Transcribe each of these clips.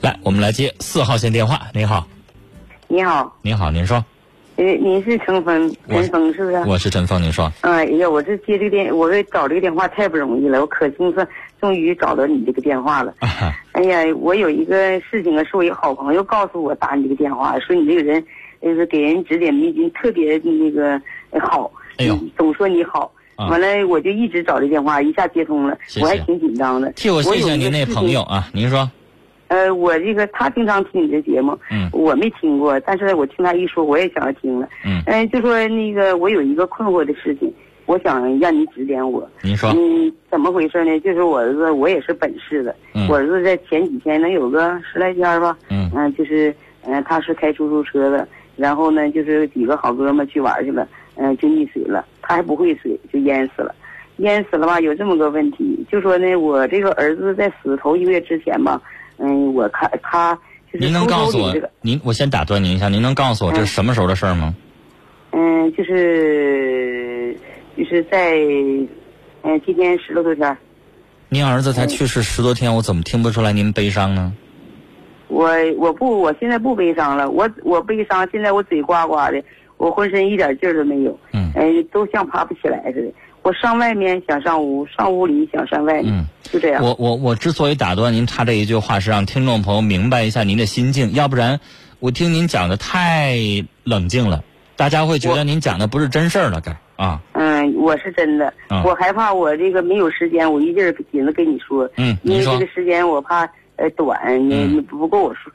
来，我们来接四号线电话。您好，你好，你好，您说，呃，您是陈峰，陈峰是不是？我是陈峰，您说，哎呀，我这接这个电，我这找这个电话太不容易了，我可兴奋，终于找到你这个电话了。啊哎呀，我有一个事情啊，是我一个好朋友告诉我打你这个电话，说你这个人，就是给人指点迷津，特别那个呃好。哎呦嗯总说你好。啊完了，我就一直找这电话，一下接通了，谢谢我还挺紧张的。替我谢谢您那朋友啊，您说，呃，我这个他经常听你的节目，嗯我没听过，但是我听他一说，我也想要听了。嗯呃，就说那个我有一个困惑的事情，我想让你指点我。您说，嗯，怎么回事呢？就是我儿子，我也是本市的，嗯我儿子在前几天能有个十来天吧，嗯嗯、就是，嗯、他是开出租车的，然后呢，就是几个好哥们去玩去了，嗯、就溺水了，他还不会水，就淹死了。淹死了吧？有这么个问题，就说呢，我这个儿子在死头一个月之前吧，嗯，我看他就是您能告诉我这个，，您我先打断您一下，您能告诉我这是什么时候的事儿吗？嗯，就是就是在，嗯、今天十来多天，您儿子才去世十多天，我怎么听不出来您悲伤呢？我我不，我现在不悲伤了，我我悲伤，现在我嘴呱呱的，我浑身一点劲儿都没有，嗯哎，都像爬不起来似的。我上外面想上屋，上屋里想上外面，嗯。就这样。我我我之所以打断您插这一句话，是让听众朋友明白一下您的心境，要不然我听您讲的太冷静了，大家会觉得您讲的不是真事儿了，该。啊，嗯，我是真的，嗯我害怕我这个没有时间，我一劲儿紧着跟你说，嗯，因为这个，时间我怕呃短，你嗯。你不够我说，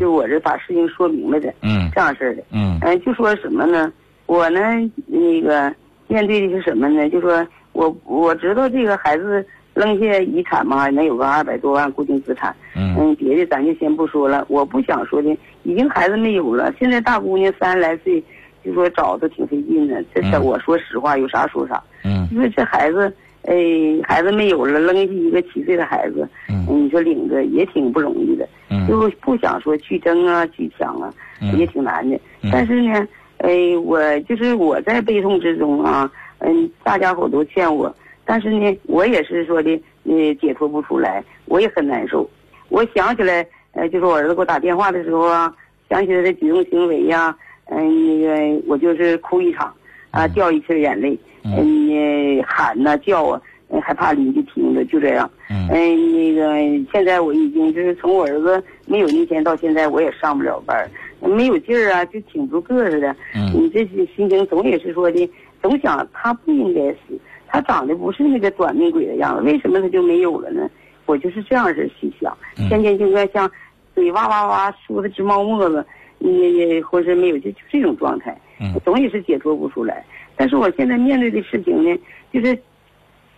就我这把事情说明白的，嗯。这样式儿的。嗯。嗯，就说什么呢？我呢，那个面对的是什么呢？就说我我知道这个孩子扔下遗产嘛，能有个二百多万固定资产。嗯嗯，别的咱就先不说了。我不想说的，已经孩子没有了。现在大姑娘三十来岁，就说找的挺费劲的。这我说实话，有啥说啥。嗯因为这孩子，哎，孩子没有了，扔下一个七岁的孩子，嗯你说领着也挺不容易的。嗯就不想说去争啊，去抢啊，嗯也挺难的。嗯但是呢，哎，我就是我在悲痛之中啊，嗯，大家伙都劝我，但是呢，我也是说的，呃，解脱不出来，我也很难受。我想起来，呃，就是我儿子给我打电话的时候啊，想起来的举动行为呀、嗯、那个我就是哭一场，啊，嗯掉一瓶眼泪，嗯嗯，喊呐、叫啊，呃还怕邻居听着，就这样。嗯嗯，那个现在我已经就是从我儿子没有那天到现在，我也上不了班儿，没有劲儿啊，就挺不住个儿似的。嗯。你这些心情总也是说的，总想他不应该死，他长得不是那个短命鬼的样子，为什么他就没有了呢？我就是这样式心想，嗯。天天就该像嘴哇哇哇说的直冒沫子，你浑身没有就就这种状态，嗯。总也是解脱不出来。但是我现在面对的事情呢，就是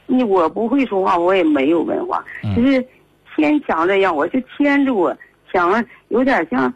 你我不会说话，我也没有文化，嗯。就是牵强这样，我就牵着我，强有点像，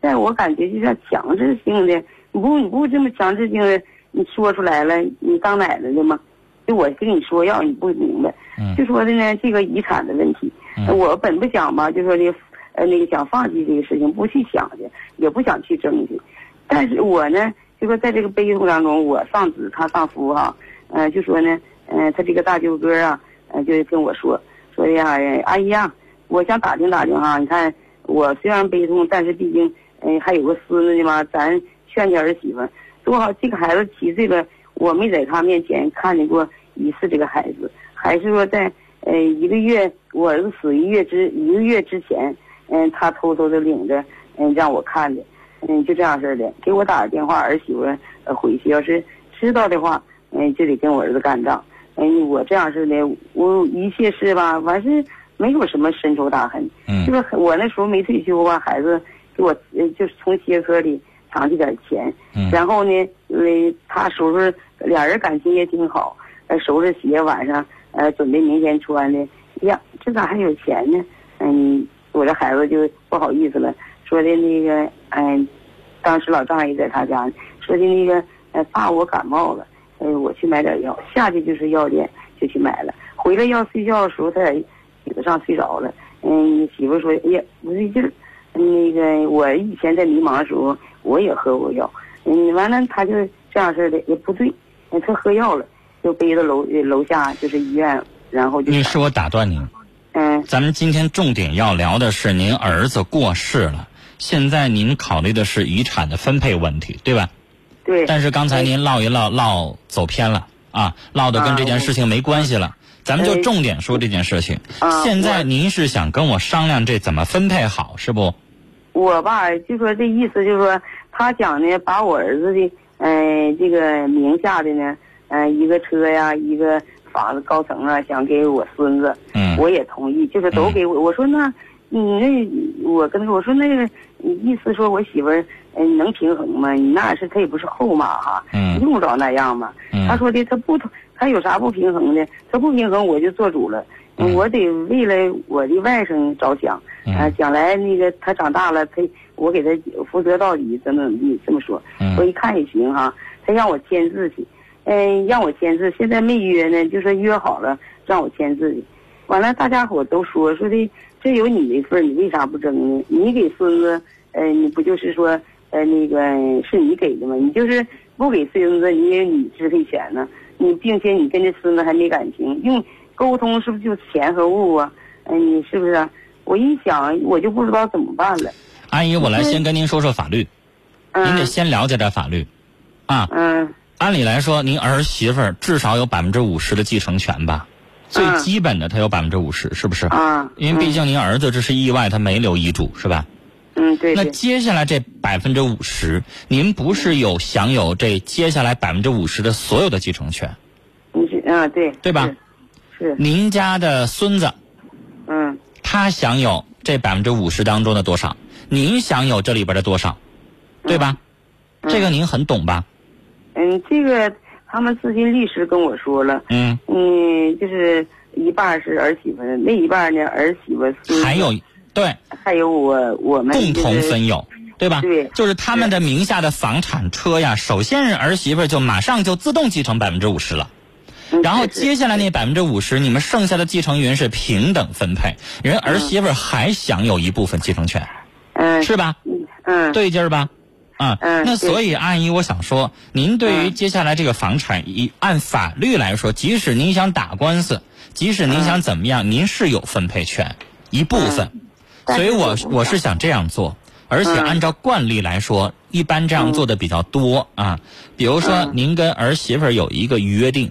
在我感觉就像强制性的，你不你不这么强制性的，你说出来了，你当奶奶的吗？就我跟你说要你不明白，嗯。就说的呢这个遗产的问题，嗯。我本不想吧，就说的呃那个想放弃这个事情，不去想去，也不想去争去，但是我呢，就说在这个悲痛当中，我丧子他丧夫哈、呃，就说呢，呃，他这个大舅哥啊，呃，就跟我说说的呀，哎阿姨呀，我想打听打听哈，你看我虽然悲痛，但是毕竟，呃，还有个孙子呢嘛，咱劝劝儿媳妇，多好，这个孩子七岁了，我没在他面前看见过一次这个孩子，还是说在呃一个月，我儿子死一月之一个月之前，嗯、他偷偷的领着，嗯、让我看的，嗯，就这样式儿的，给我打个电话，儿媳妇呃回去，要是知道的话，嗯、就得跟我儿子干仗。嗯，我这样式的，我一切事吧，完事没有什么深仇大恨，嗯。就是我那时候没退休吧，孩子给我呃就是从鞋盒里藏起点钱，嗯。然后呢，因为，他收拾俩人感情也挺好，呃，收拾鞋晚上呃准备明天穿的，呀，这咋还有钱呢？嗯，我这孩子就不好意思了，说的那个嗯、当时老丈人也在他家呢，说的那个呃爸我感冒了，呃我去买点药，下去就是药店就去买了，回来要睡觉的时候他在椅子上睡着了，嗯，媳妇说哎呀不对劲儿，那个我以前在迷茫的时候我也喝过药，嗯，完了他就这样式的也不对，他喝药了，就背到楼呃楼下就是医院，然后就女士，我打断您，嗯咱们今天重点要聊的是您儿子过世了，现在您考虑的是遗产的分配问题，对吧？对。但是刚才您唠一唠唠走偏了啊，唠的跟这件事情没关系了。咱们就重点说这件事情。啊现在您是想跟我商量这怎么分配好，是不？我吧，就说这意思，就是说他想呢，把我儿子的，呃，这个名下的呢，呃，一个车呀，一个房子高层啊，想给我孙子，嗯我也同意，就是都给我。我说那，你那，我跟他说，我说那个，你意思说我媳妇儿，嗯、能平衡吗？你那是他也不是后妈哈，嗯用不着那样嘛。嗯他说的他不，他有啥不平衡的？他不平衡我就做主了。嗯我得为了我的外甥着想，嗯啊，将来那个他长大了，他我给他负责到底，怎么怎么地，这么说。嗯我一看也行哈，他让我签字去，嗯、让我签字，现在没约呢，就说约好了让我签字去。完了，大家伙都说说的，这有你的份，你为啥不争呢？你给孙子，呃，你不就是说，呃，那个是你给的吗？你就是不给孙子，你也有你支配权呢。你并且你跟这孙子还没感情，用沟通是不是就钱和物啊？嗯、你是不是啊？我一想，我就不知道怎么办了。阿姨，我来先跟您说说法律，您得嗯先了解点法律，啊。嗯按理来说，您儿媳妇儿至少有百分之五十的继承权吧？最嗯基本的，她有百分之五十，是不是？啊，因为毕竟您儿子这是意外，他没留遗嘱，是吧？嗯对那接下来这百分之五十，您不是有享有这接下来百分之五十的所有的继承权？你是啊对对吧？是是您家的孙子，嗯他享有这百分之五十当中的多少？您享有这里边的多少？对吧？嗯这个您很懂吧？嗯，这个他们咨询律师跟我说了，嗯，嗯，就是一半是儿媳妇的，另一半呢儿媳妇还有对还有我我们共同就是分有。对吧？对就是他们的名下的房产车呀，首先是儿媳妇就马上就自动继承百分之五十了，嗯然后接下来那百分之五十，你们剩下的继承人是平等分配，人儿媳妇还享有一部分继承权，嗯是吧？嗯嗯对劲儿吧？啊，嗯那所以阿姨，我想说，您对于嗯接下来这个房产，一按法律来说，即使您想打官司，即使您想怎么样，您是有分配权一部分。所以我我是想这样做，而且嗯。按照惯例来说，一般这样做的比较多啊。比如说，嗯。您跟儿媳妇儿有一个约定，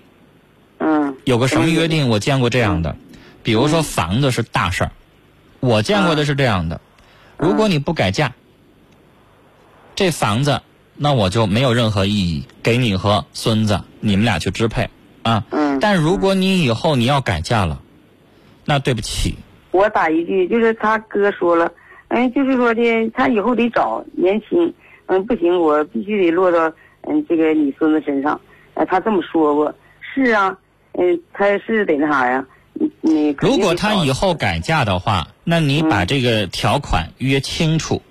嗯。有个什么约定？我见过这样的，比如说房子是大事儿，我见过的是这样的，如果你不改嫁，这房子那我就没有任何意义，给你和孙子你们俩去支配啊。嗯，但如果你以后你要改嫁了，那对不起，我打一句，就是他哥说了，嗯，就是说的，他以后得找年轻，嗯，不行，我必须得落到嗯这个你孙子身上，呃，他这么说过，是啊，嗯，他是得那啥呀，你你如果他以后改嫁的话，那你把这个条款约清楚，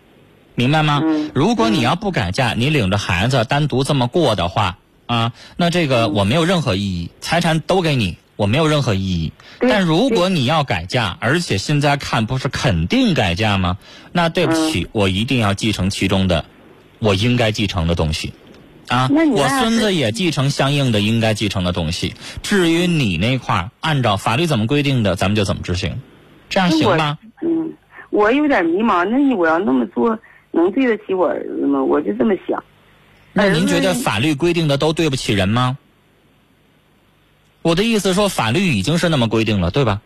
明白吗？嗯如果你要不改嫁，你领着孩子单独这么过的话，啊，那这嗯。个我没有任何意义，财产都给你，我没有任何意义。但如果你要改嫁，而且现在看不是肯定改嫁吗？那对不嗯起，我一定要继承其中的我应该继承的东西。啊，我孙子也继承相应的应该继承的东西。至于你那块儿，按照法律怎么规定的，咱们就怎么执行，这样行吗？嗯，我有点迷茫，那你我要那么做，能对得起我儿子吗？我就这么想。那您觉得法律规定的都对不起人吗？我的意思说，法律已经是那么规定了，对吧？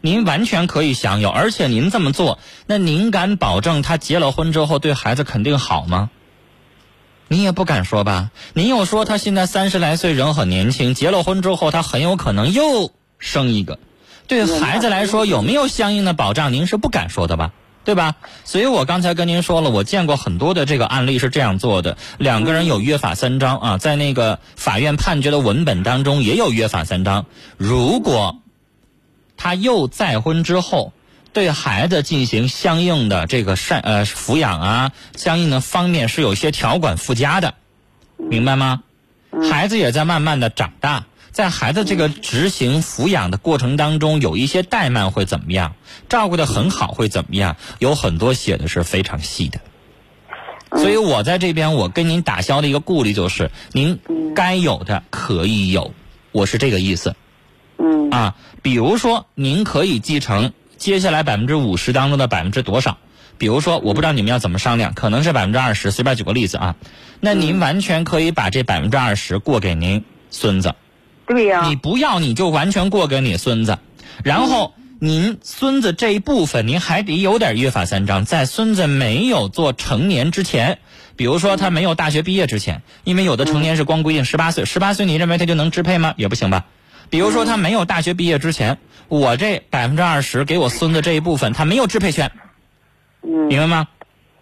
您完全可以享有，而且您这么做，那您敢保证他结了婚之后对孩子肯定好吗？你也不敢说吧？您又说他现在三十来岁，人很年轻，结了婚之后他很有可能又生一个，对孩子来说有没有相应的保障？您是不敢说的吧？对吧？所以我刚才跟您说了，我见过很多的这个案例是这样做的：两个人有约法三章啊，在那个法院判决的文本当中也有约法三章。如果他又再婚之后，对孩子进行相应的这个赡呃抚养啊，相应的方面是有一些条款附加的，明白吗？孩子也在慢慢的长大，在孩子这个执行抚养的过程当中，有一些怠慢会怎么样？照顾的很好会怎么样？有很多写的是非常细的。所以我在这边，我跟您打消的一个顾虑就是，您该有的可以有，我是这个意思。嗯啊，比如说您可以继承接下来百分之五十当中的百分之多少？比如说，我不知道你们要怎么商量，可能是百分之二十，随便举个例子啊。那您完全可以把这百分之二十过给您孙子。对呀、你不要，你就完全过给你孙子，然后您孙子这一部分，您还得有点约法三章，在孙子没有做成年之前，比如说他没有大学毕业之前，因为有的成年是光规定十八岁，十八岁你认为他就能支配吗？也不行吧。比如说他没有大学毕业之前，我这百分之二十给我孙子这一部分，他没有支配权，嗯，明白吗？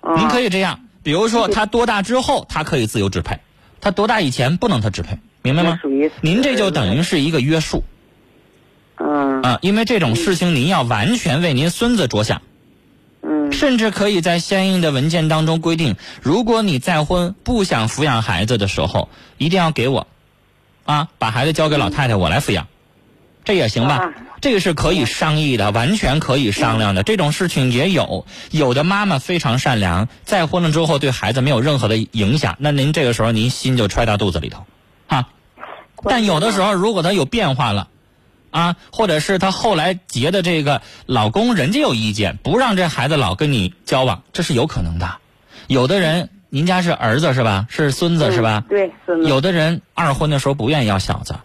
嗯。您可以这样，比如说他多大之后，他可以自由支配，他多大以前不能他支配，明白吗属于？您这就等于是一个约束。嗯啊，因为这种事情您要完全为您孙子着想，嗯甚至可以在相应的文件当中规定，如果你再婚不想抚养孩子的时候，一定要给我，啊，把孩子交给老太太，我来抚养，这也行吧啊？这个是可以商议的，完全可以商量的。这种事情也有，有的妈妈非常善良，再婚了之后对孩子没有任何的影响，那您这个时候您心就揣到肚子里头，啊。但有的时候，如果他有变化了，啊，或者是他后来结的这个老公，人家有意见，不让这孩子老跟你交往，这是有可能的。有的人，您家是儿子是吧？是孙子是吧？嗯对，孙子有的人二婚的时候不愿意要小子，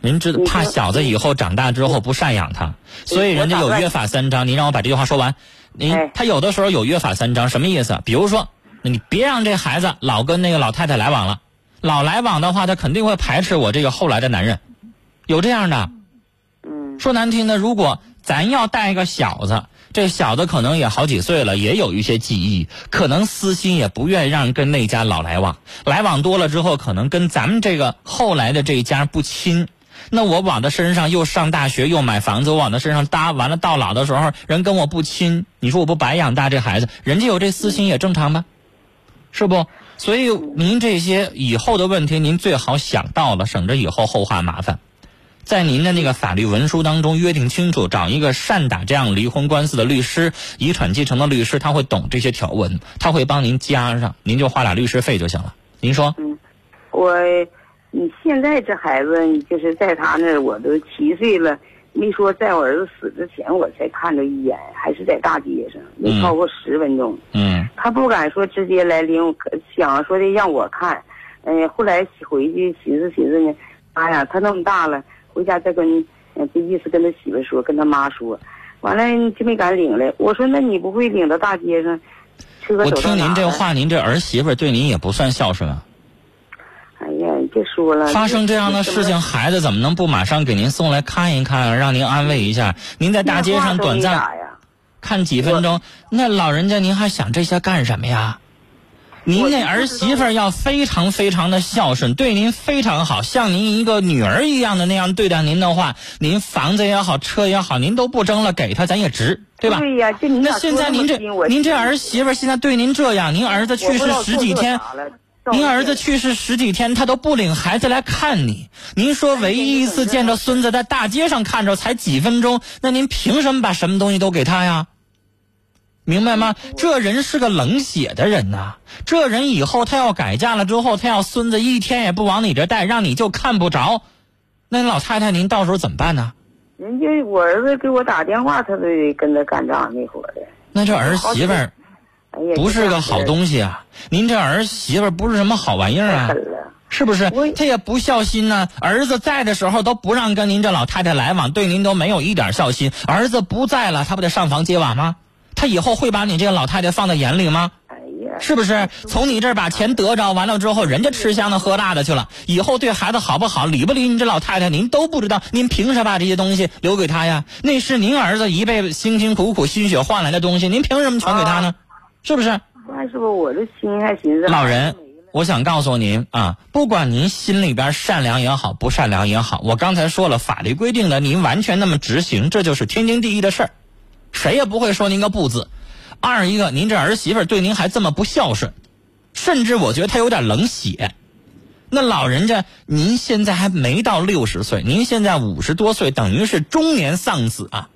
您知道怕小子以后长大之后不赡养他，所以人家有约法三章。您让我把这句话说完。您哎他有的时候有约法三章，什么意思？比如说，你别让这孩子老跟那个老太太来往了，老来往的话，他肯定会排斥我这个后来的男人，有这样的。嗯说难听的，如果咱要带一个小子，这小子可能也好几岁了，也有一些记忆，可能私心也不愿意让跟那家老来往，来往多了之后，可能跟咱们这个后来的这一家不亲。那我往他身上又上大学又买房子，我往他身上搭，完了到老的时候人跟我不亲，你说我不白养大这孩子？人家有这私心也正常吧？是不？所以您这些以后的问题，您最好想到了，省着以后后话麻烦。在您的那个法律文书当中约定清楚，找一个善打这样离婚官司的律师、遗产继承的律师，他会懂这些条文，他会帮您加上，您就花俩律师费就行了。您说？我，你现在这孩子，就是在他那儿，我都七岁了，没说在我儿子死之前我才看着一眼，还是在大街上，没超过十分钟。嗯他不敢说直接来领，想说的让我看，嗯、后来回去寻思寻思呢，哎呀，他那么大了，回家再跟，嗯、这意思跟他媳妇说，跟他妈说，完了就没敢领来。我说那你不会领到大街上，车我？听您这话，您这儿媳妇对您也不算孝顺啊。哎呀，别说了，发生这样的事情，孩子怎么能不马上给您送来看一看，让您安慰一下？您在大街上短暂呀。看几分钟，那老人家您还想这些干什么呀？您那儿媳妇儿要非常非常的孝顺，对您非常好，像您一个女儿一样的那样对待您的话，您房子也好，车也好，您都不争了，给她咱也值，对吧？对呀，就您那现在您这您这儿媳妇儿现在对您这样，您儿子去世十几天，您儿子去世十几天，他都不领孩子来看你。您说唯一一次见着孙子在大街上看着才几分钟，那您凭什么把什么东西都给他呀？明白吗？这人是个冷血的人呐、这人以后他要改嫁了之后，他要孙子一天也不往你这带，让你就看不着。那老太太，您到时候怎么办呢？人家我儿子给我打电话，他都得跟他干仗那伙的。那这儿媳妇儿不是个好东西啊！您这儿媳妇儿不是什么好玩意儿啊。是不是他？也不孝心呢、儿子在的时候都不让跟您这老太太来往，对您都没有一点孝心。儿子不在了，他不得上房揭瓦吗？他以后会把你这个老太太放在眼里吗？哎呀，是不是？从你这儿把钱得着，完了之后，人家吃香的喝辣的去了，以后对孩子好不好，理不理你这老太太，您都不知道。您凭啥把这些东西留给他呀？那是您儿子一辈子辛辛苦苦、心血换来的东西，您凭什么全给他呢？是不是？那是不我这心还寻思老人，我想告诉您啊，不管您心里边善良也好，不善良也好，我刚才说了，法律规定的，您完全那么执行，这就是天经地义的事儿，谁也不会说您个不字。二一个，您这儿媳妇儿对您还这么不孝顺，甚至我觉得她有点冷血。那老人家，您现在还没到六十岁，您现在五十多岁，等于是中年丧子啊，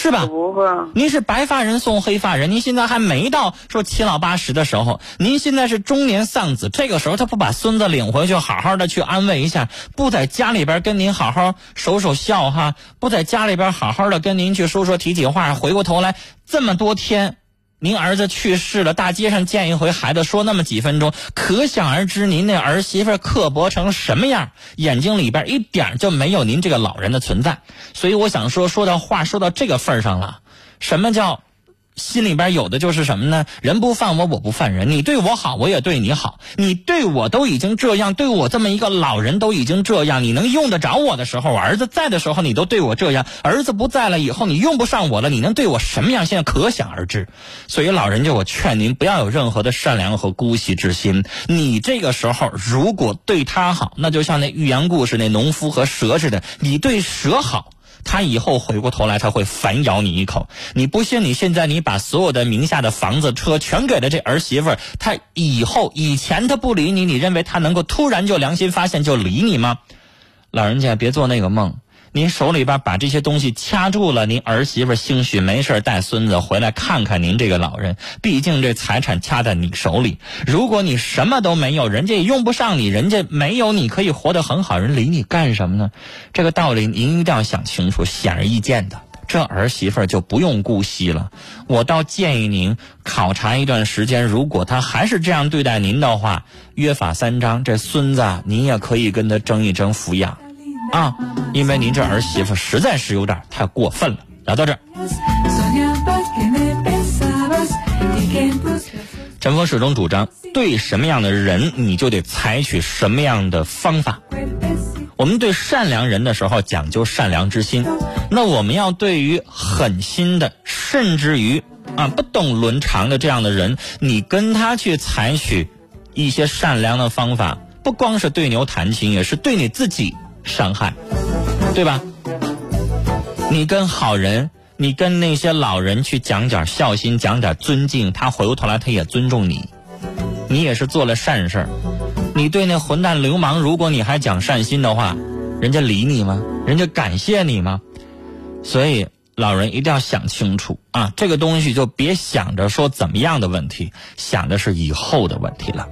是吧？不会。您是白发人送黑发人，您现在还没到说七老八十的时候，您现在是中年丧子，这个时候他不把孙子领回去，好好的去安慰一下，不在家里边跟您好好守守孝哈，不在家里边好好的跟您去说说提起话，回过头来这么多天。您儿子去世了，大街上见一回孩子说那么几分钟，可想而知您那儿媳妇刻薄成什么样，眼睛里边一点就没有您这个老人的存在。所以我想说，说到话说到这个份上了，什么叫？心里边有的就是什么呢？人不犯我，我不犯人。你对我好，我也对你好。你对我都已经这样，对我这么一个老人都已经这样，你能用得着我的时候，儿子在的时候，你都对我这样。儿子不在了以后，你用不上我了，你能对我什么样？现在可想而知。所以老人家，我劝您不要有任何的善良和姑息之心。你这个时候如果对他好，那就像那寓言故事那农夫和蛇似的，你对蛇好。他以后回过头来，他会反咬你一口。你不信？你现在你把所有的名下的房子、车全给了这儿媳妇儿，他以后以前他不理你，你认为他能够突然就良心发现就理你吗？老人家别做那个梦。您手里边把这些东西掐住了，您儿媳妇兴许没事带孙子回来看看您这个老人。毕竟这财产掐在你手里，如果你什么都没有，人家也用不上你，人家没有你可以活得很好，人理你干什么呢？这个道理您一定要想清楚，显而易见的。这儿媳妇就不用姑息了，我倒建议您考察一段时间，如果他还是这样对待您的话，约法三章，这孙子您也可以跟他争一争抚养。啊，因为您这儿媳妇实在是有点太过分了。聊到这儿，陈峰始终主张，对什么样的人，你就得采取什么样的方法。我们对善良人的时候讲究善良之心，那我们要对于狠心的，甚至于啊不懂伦常的这样的人，你跟他去采取一些善良的方法，不光是对牛弹琴，也是对你自己。伤害，对吧？你跟好人，你跟那些老人去讲点孝心，讲点尊敬，他回过头来他也尊重你，你也是做了善事儿。你对那混蛋流氓，如果你还讲善心的话，人家理你吗？人家感谢你吗？所以老人一定要想清楚啊，这个东西就别想着说怎么样的问题，想的是以后的问题了。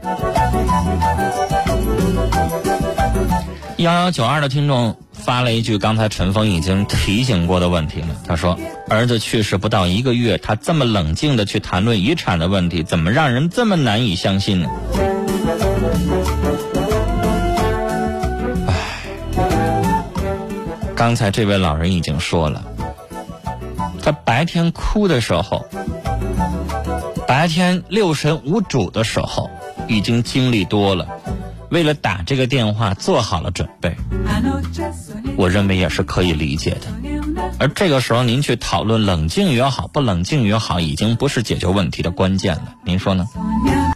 幺幺九二的听众发了一句刚才陈峰已经提醒过的问题了。他说：“儿子去世不到一个月，他这么冷静的去谈论遗产的问题，怎么让人这么难以相信呢？”唉，刚才这位老人已经说了，他白天哭的时候，白天六神无主的时候，已经经历多了。为了打这个电话做好了准备，我认为也是可以理解的。而这个时候您去讨论冷静也好，不冷静也好，已经不是解决问题的关键了。您说呢？